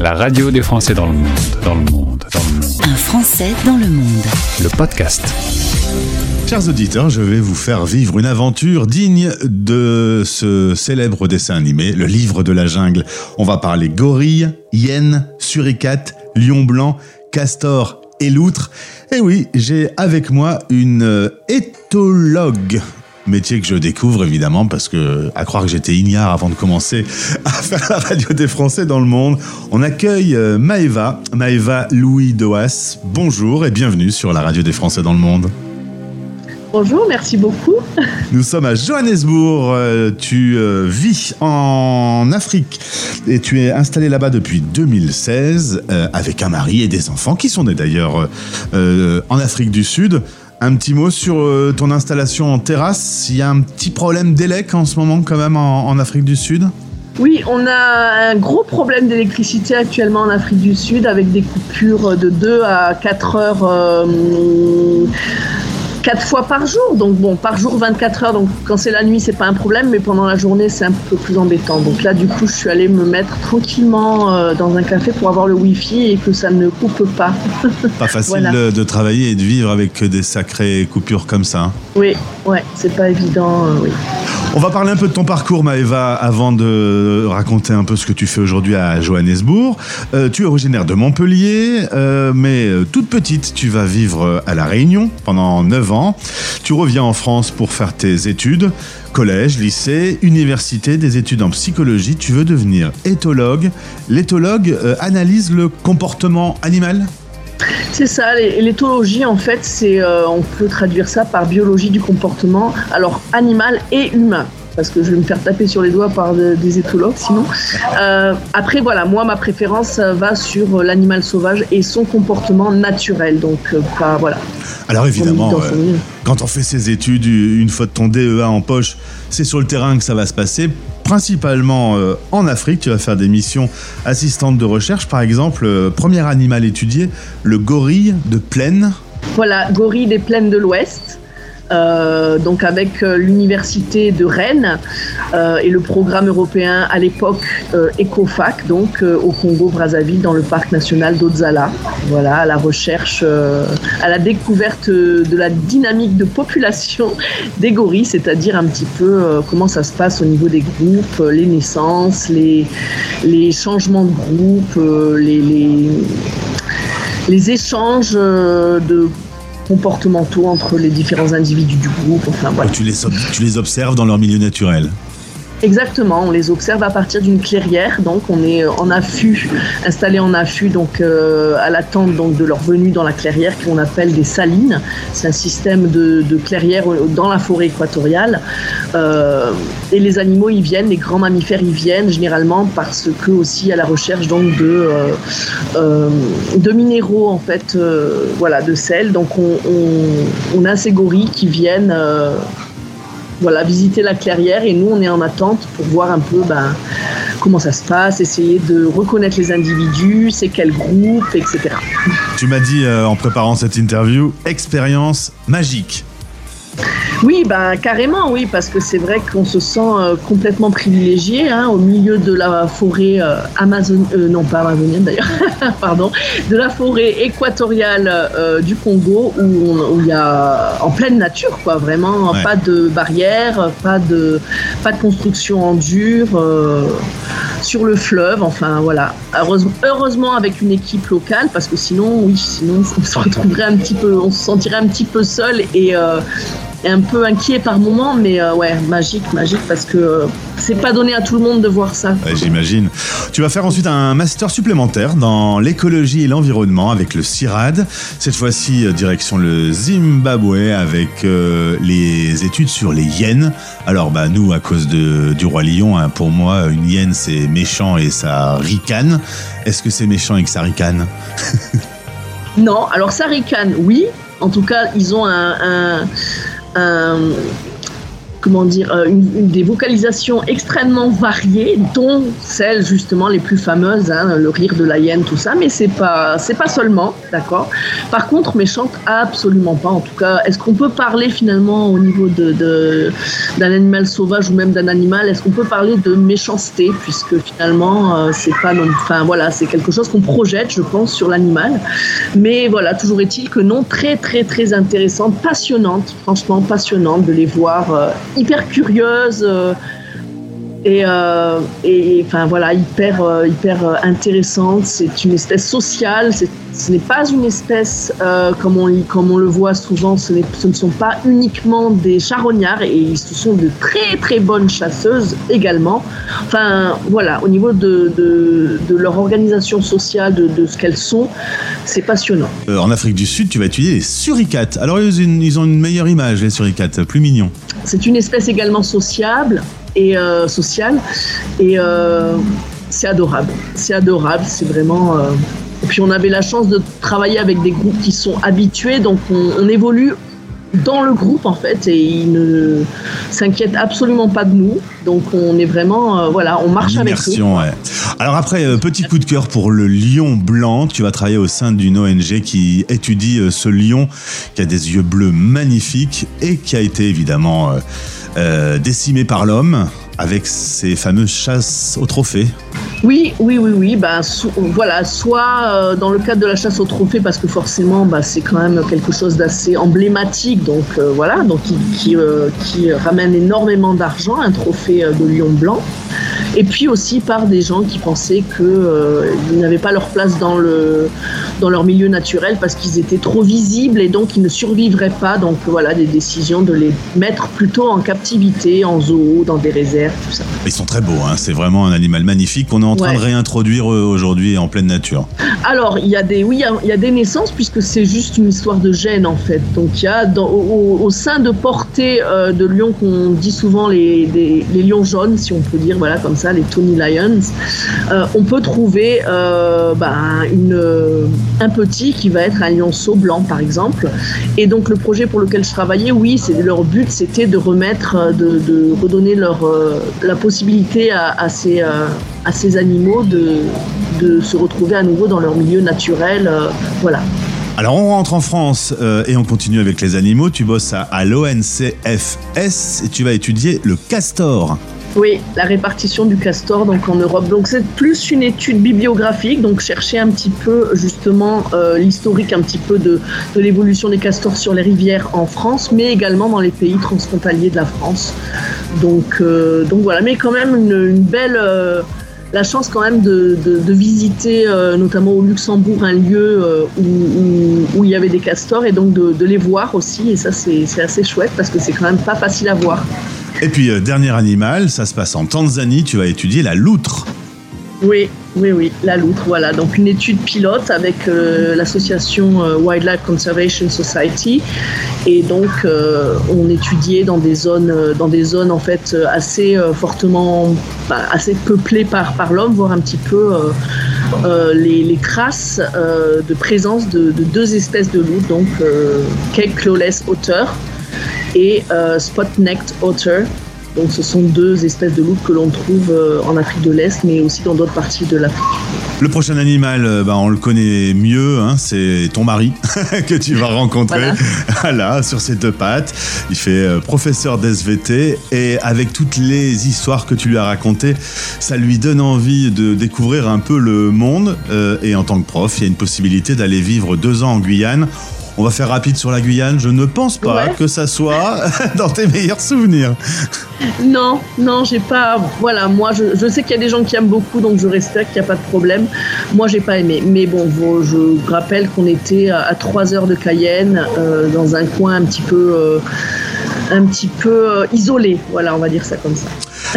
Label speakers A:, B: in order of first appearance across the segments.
A: La radio des Français dans le monde, dans le monde, dans le monde.
B: Un Français dans le monde.
A: Le podcast.
C: Chers auditeurs, je vais vous faire vivre une aventure digne de ce célèbre dessin animé, le livre de la jungle. On va parler gorille, hyène, suricate, lion blanc, castor et loutre. Et oui, j'ai avec moi une éthologue métier que je découvre évidemment parce que à croire que j'étais ignare avant de commencer à faire la radio des Français dans le monde. On accueille euh, Maëva, Maëva Louis Doas. Bonjour et bienvenue sur la radio des Français dans le monde.
D: Bonjour, merci beaucoup.
C: Nous sommes à Johannesburg. Euh, tu euh, vis en Afrique et tu es installé là-bas depuis 2016 avec un mari et des enfants qui sont nés d'ailleurs en Afrique du Sud. Un petit mot sur euh, ton installation en terrasse. Il y a un petit problème d'élec en ce moment quand même en, Afrique du Sud
D: oui, on a un gros problème d'électricité actuellement en Afrique du Sud avec des coupures de 2 à 4 heures euh, quatre fois par jour. Donc bon, par jour 24 heures. Donc quand c'est la nuit, c'est pas un problème, mais pendant la journée, c'est un peu plus embêtant. Donc là, du coup, je suis allée me mettre tranquillement euh, dans un café pour avoir le wifi et que ça ne coupe pas.
C: Pas facile de, travailler et de vivre avec des sacrées coupures comme ça. Hein.
D: Oui, ouais, c'est pas évident. Euh, oui.
C: On va parler un peu de ton parcours, Maëva, avant de raconter un peu ce que tu fais aujourd'hui à Johannesburg. Euh, tu es originaire de Montpellier, mais toute petite, tu vas vivre à La Réunion pendant 9 ans tu reviens en France pour faire tes études, collège, lycée, université, des études en psychologie. Tu veux devenir éthologue. L'éthologue euh, analyse le comportement animal
D: c'est ça, l'éthologie en fait, c'est, euh, on peut traduire ça par biologie du comportement, alors animal et humain parce que je vais me faire taper sur les doigts par des éthologues sinon. Euh, après, voilà, moi, ma préférence va sur l'animal sauvage et son comportement naturel. Donc, euh, pas, voilà.
C: Alors, évidemment, euh, quand on fait ses études, une fois de ton DEA en poche, c'est sur le terrain que ça va se passer. Principalement en Afrique, tu vas faire des missions assistantes de recherche. Par exemple, premier animal étudié, le gorille de plaine.
D: Voilà, gorille des plaines de l'Ouest. Euh, donc avec euh, l'université de Rennes euh, et le programme européen à l'époque ECOFAC, donc au Congo-Brazzaville dans le parc national d'Odzala. Voilà, à la recherche, à la découverte de la dynamique de population des gorilles, c'est-à-dire un petit peu comment ça se passe au niveau des groupes, les naissances, les, changements de groupe, les échanges de comportementaux entre les différents individus du groupe. Enfin,
C: tu les observes dans leur milieu naturel
D: Exactement, on les observe à partir d'une clairière, donc on est euh, en affût, installé en affût, donc euh, à l'attente donc de leur venue dans la clairière qu'on appelle des salines. C'est un système de, de clairière dans la forêt équatoriale. Euh, et les animaux y viennent, les grands mammifères y viennent généralement parce que aussi à la recherche donc de de minéraux en fait, voilà, de sel. Donc on, on, on, a ces gorilles qui viennent voilà, visiter la clairière et nous on est en attente pour voir un peu ben, comment ça se passe, essayer de reconnaître les individus, c'est quel groupe, etc.
C: Tu m'as dit euh, en préparant cette interview, expérience magique.
D: Oui, bah, carrément, oui, parce que c'est vrai qu'on se sent euh, complètement privilégié hein, au milieu de la forêt euh, amazonienne, euh, non pas amazonienne d'ailleurs, pardon, de la forêt équatoriale du Congo où il y a en pleine nature, quoi, vraiment, pas de barrière, pas de, pas de construction en dur, sur le fleuve, enfin voilà. Heureusement, heureusement avec une équipe locale, parce que sinon, oui, sinon on se retrouverait un petit peu, on se sentirait un petit peu seul et un peu inquiet par moment, mais euh, ouais, magique, magique, parce que euh, c'est pas donné à tout le monde de voir ça.
C: J'imagine. Tu vas faire ensuite un master supplémentaire dans l'écologie et l'environnement avec le CIRAD. Cette fois-ci, euh, direction le Zimbabwe avec les études sur les hyènes. Alors, bah, nous, à cause de, du roi lion, hein, pour moi, une hyène, c'est méchant et ça ricane. Est-ce que c'est méchant et que ça ricane?
D: Non, alors ça ricane, oui. En tout cas, ils ont un, un um, comment dire, euh, une, des vocalisations extrêmement variées, dont celles justement les plus fameuses, hein, le rire de la hyène, tout ça, mais c'est pas, c'est pas seulement, d'accord? Par contre, mais chante absolument pas. En tout cas, est-ce qu'on peut parler finalement au niveau de, d'un animal sauvage ou même d'un animal, est-ce qu'on peut parler de méchanceté, puisque finalement, euh, c'est pas, enfin voilà, c'est quelque chose qu'on projette, je pense, sur l'animal. Mais voilà, toujours est-il que non, très très très intéressante, passionnante, franchement passionnante de les voir. Euh, hyper curieuse euh, et, euh, et, enfin voilà hyper euh, hyper intéressante. C'est une espèce sociale. Ce n'est pas une espèce comme on comme on le voit souvent. Ce, ce, ne sont pas uniquement des charognards et ce sont de très très bonnes chasseuses également. Enfin voilà au niveau de, de, de leur organisation sociale, de, de ce qu'elles sont, c'est passionnant.
C: en Afrique du Sud, tu vas étudier les suricates. Alors ils ont une, ils ont une meilleure image les suricates, plus mignons.
D: C'est une espèce également sociable et euh, sociale et euh, c'est adorable. C'est adorable, c'est vraiment. Euh, et puis on avait la chance de travailler avec des groupes qui sont habitués, donc on, évolue dans le groupe en fait et ils ne s'inquiètent absolument pas de nous. Donc on est vraiment, voilà, on marche avec eux.
C: Alors après, petit coup de cœur pour le lion blanc. Tu vas travailler au sein d'une ONG qui étudie ce lion qui a des yeux bleus magnifiques et qui a été évidemment euh, décimé par l'homme avec ces fameuses chasses au trophée.
D: Oui, oui, oui, oui. Bah, voilà, soit euh, dans le cadre de la chasse au trophée, parce que forcément, bah, c'est quand même quelque chose d'assez emblématique, donc euh, voilà, donc qui, qui, ramène énormément d'argent, un trophée de lion blanc. Et puis aussi par des gens qui pensaient qu'ils n'avaient pas leur place dans, le, dans leur milieu naturel parce qu'ils étaient trop visibles et donc ils ne survivraient pas. Donc voilà, des décisions de les mettre plutôt en captivité, en zoo, dans des réserves, tout ça.
C: Ils sont très beaux, hein. c'est vraiment un animal magnifique qu'on est en train de réintroduire euh, aujourd'hui en pleine nature.
D: Alors, il y a des, oui, il y, a des naissances puisque c'est juste une histoire de gènes en fait. Donc il y a dans, au, sein de portées euh, de lions qu'on dit souvent les, les, lions jaunes, si on peut dire, voilà, comme ça, les Tony Lions, euh, on peut trouver ben, une un petit qui va être un lionceau blanc, par exemple. Et donc, le projet pour lequel je travaillais, oui, leur but, c'était de remettre, euh, de, redonner leur, euh, la possibilité à, ces, euh, à ces animaux de, de se retrouver à nouveau dans leur milieu naturel. voilà.
C: Alors on rentre en France et on continue avec les animaux. Tu bosses à, à l'ONCFS et tu vas étudier le castor.
D: Oui, la répartition du castor donc en Europe. Donc c'est plus une étude bibliographique, donc chercher un petit peu justement euh, l'historique un petit peu de, l'évolution des castors sur les rivières en France, mais également dans les pays transfrontaliers de la France. Donc, euh, donc voilà, mais quand même une, belle... Euh, la chance quand même de, visiter notamment au Luxembourg un lieu où, il y avait des castors et donc de, de les voir aussi et ça c'est assez chouette parce que c'est quand même pas facile à voir.
C: Et puis, euh, dernier animal, ça se passe en Tanzanie, tu vas étudier la loutre.
D: Oui, oui, oui, la loutre, voilà. Donc une étude pilote avec euh, l'association euh, Wildlife Conservation Society. Et donc on étudiait dans des zones, dans des zones en fait assez fortement, bah, assez peuplées par, par l'homme, voire un petit peu les, traces de présence de, deux espèces de loutres, donc Cape Clawless Otter et euh, Spot-necked Otter. Donc ce sont deux espèces de loups que l'on trouve euh, en Afrique de l'Est, mais aussi dans d'autres parties de l'Afrique.
C: Le prochain animal, euh, bah, on le connaît mieux, hein, c'est ton mari que tu vas rencontrer. Voilà. sur ses deux pattes. Il fait professeur d'SVT et avec toutes les histoires que tu lui as racontées, ça lui donne envie de découvrir un peu le monde. et en tant que prof, il y a une possibilité d'aller vivre deux ans en Guyane. On va faire rapide sur la Guyane. Je ne pense pas que ça soit dans tes meilleurs souvenirs.
D: Non, non, j'ai pas. Voilà, moi, je, sais qu'il y a des gens qui aiment beaucoup, donc je respecte, qu'il n'y a pas de problème. Moi, j'ai pas aimé. Mais bon, je rappelle qu'on était à 3 heures de Cayenne, euh, dans un coin un petit peu, euh, un petit peu euh, isolé. Voilà, on va dire ça comme ça.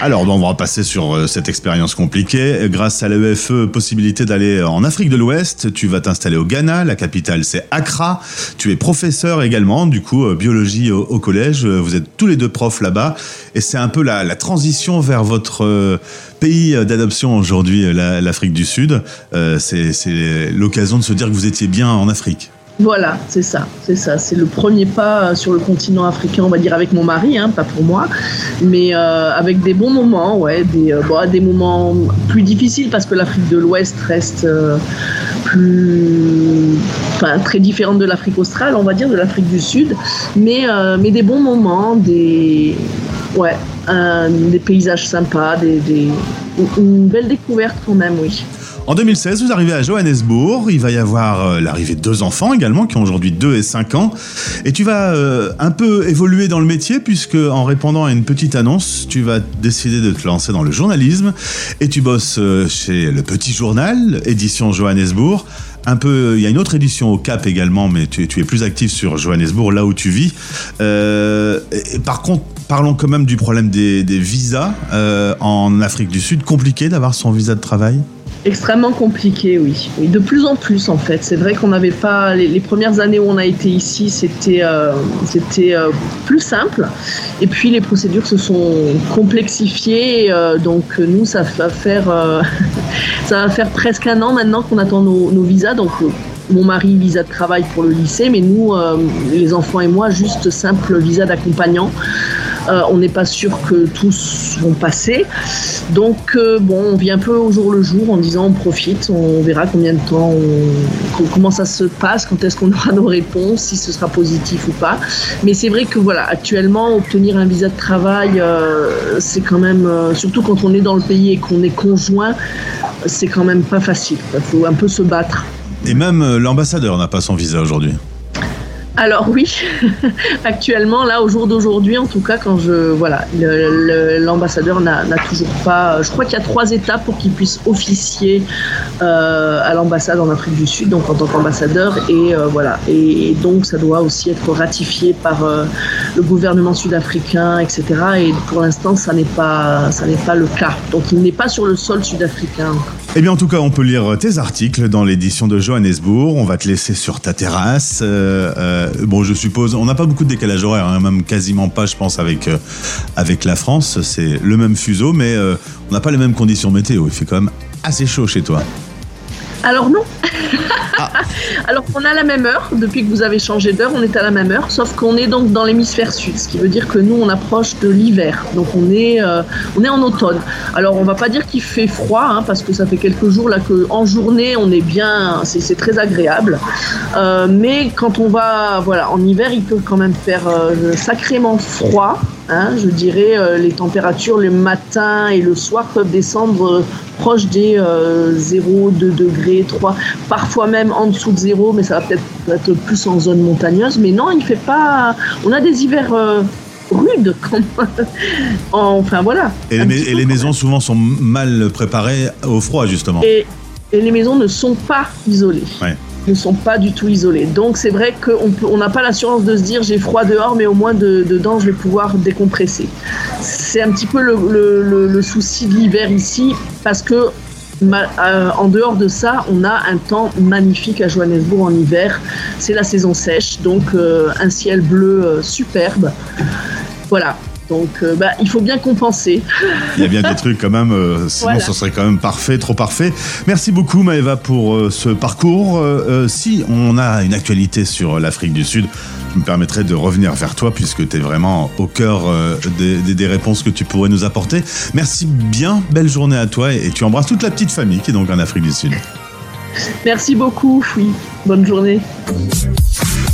C: Alors, on va passer sur euh, cette expérience compliquée. Grâce à l'EFE, possibilité d'aller en Afrique de l'Ouest, tu vas t'installer au Ghana, la capitale c'est Accra. Tu es professeur également, du coup, euh, biologie au, collège. Vous êtes tous les deux profs là-bas. Et c'est un peu la, transition vers votre euh, pays d'adoption aujourd'hui, l'Afrique du Sud. c'est l'occasion de se dire que vous étiez bien en Afrique.
D: Voilà, c'est ça, c'est ça. C'est le premier pas sur le continent africain, on va dire avec mon mari, hein, pas pour moi, mais euh, avec des bons moments, ouais, des, euh, des moments plus difficiles parce que l'Afrique de l'Ouest reste euh, plus, très différente de l'Afrique australe, on va dire, de l'Afrique du Sud, mais, des bons moments, des, ouais, des paysages sympas, des, une belle découverte quand même, oui.
C: En 2016, vous arrivez à Johannesburg. Il va y avoir euh, l'arrivée de deux enfants également, qui ont aujourd'hui 2 et 5 ans. Et tu vas euh, un peu évoluer dans le métier, puisque en répondant à une petite annonce, tu vas décider de te lancer dans le journalisme. Et tu bosses euh, chez Le Petit Journal, édition Johannesburg. Un peu, il y a une autre édition au Cap également, mais tu, es plus actif sur Johannesburg, là où tu vis. par contre, parlons quand même du problème des, visas en Afrique du Sud. Compliqué d'avoir son visa de travail?
D: Extrêmement compliqué, oui. De plus en plus, en fait. C'est vrai qu'on n'avait pas. Les, premières années où on a été ici, c'était euh, euh, plus simple. Et puis les procédures se sont complexifiées. Euh, donc nous, ça va faire ça va faire presque un an maintenant qu'on attend nos, nos visas. Donc mon mari visa de travail pour le lycée, mais nous, les enfants et moi, juste simple visa d'accompagnant. Euh, on n'est pas sûr que tous vont passer. Donc, euh, bon, on vit un peu au jour le jour en disant on profite, on verra combien de temps, comment ça se passe, quand est-ce qu'on aura nos réponses, si ce sera positif ou pas. Mais c'est vrai que voilà, actuellement, obtenir un visa de travail, euh, c'est quand même, surtout quand on est dans le pays et qu'on est conjoint, c'est quand même pas facile. Il faut un peu se battre.
C: Et même l'ambassadeur n'a pas son visa aujourd'hui.
D: Alors oui, actuellement, là, au jour d'aujourd'hui, en tout cas, quand je voilà, l'ambassadeur n'a toujours pas. Je crois qu'il y a trois étapes pour qu'il puisse officier euh, à l'ambassade en Afrique du Sud, donc en tant qu'ambassadeur, et euh, voilà. Et, donc, ça doit aussi être ratifié par euh, le gouvernement sud-africain, etc. Et pour l'instant, ça n'est pas, ça n'est pas le cas. Donc, il n'est pas sur le sol sud-africain.
C: Eh bien, en tout cas, on peut lire tes articles dans l'édition de Johannesburg. On va te laisser sur ta terrasse. Euh, euh, bon, je suppose, on n'a pas beaucoup de décalage horaire, hein, même quasiment pas, je pense, avec, euh, avec la France. C'est le même fuseau, mais on n'a pas les mêmes conditions météo. Il fait quand même assez chaud chez toi.
D: Alors non. Ah. Alors on a la même heure, depuis que vous avez changé d'heure, on est à la même heure, sauf qu'on est donc dans l'hémisphère sud, ce qui veut dire que nous on approche de l'hiver, donc on est, euh, on est en automne. Alors on va pas dire qu'il fait froid, hein, parce que ça fait quelques jours là que en journée on est bien, c'est très agréable, euh, mais quand on va, voilà, en hiver il peut quand même faire euh, sacrément froid. Hein, je dirais les températures le matin et le soir peuvent descendre proche des 0, 2 degrés, 3, parfois même en dessous de zéro, mais ça va peut-être être plus en zone montagneuse. Mais non, il fait pas. On a des hivers euh, rudes quand même. enfin voilà.
C: Et, les, maisons souvent sont mal préparées au froid justement.
D: Et, les maisons ne sont pas isolées. Ne sont pas du tout isolées. Donc c'est vrai qu'on n'a pas l'assurance de se dire j'ai froid dehors, mais au moins dedans je vais pouvoir décompresser. C'est un petit peu le, le souci de l'hiver ici, parce que euh, en dehors de ça, on a un temps magnifique à Johannesburg en hiver. C'est la saison sèche, donc euh, un ciel bleu euh, superbe. Voilà. Donc, bah, il faut bien compenser.
C: Il y a bien des trucs quand même, sinon ce serait quand même parfait, trop parfait. Merci beaucoup Maëva pour ce parcours. si on a une actualité sur l'Afrique du Sud, je me permettrai de revenir vers toi puisque tu es vraiment au cœur euh, des, réponses que tu pourrais nous apporter. Merci bien, belle journée à toi et, tu embrasses toute la petite famille qui est donc en Afrique du Sud.
D: Merci beaucoup, oui. Bonne journée.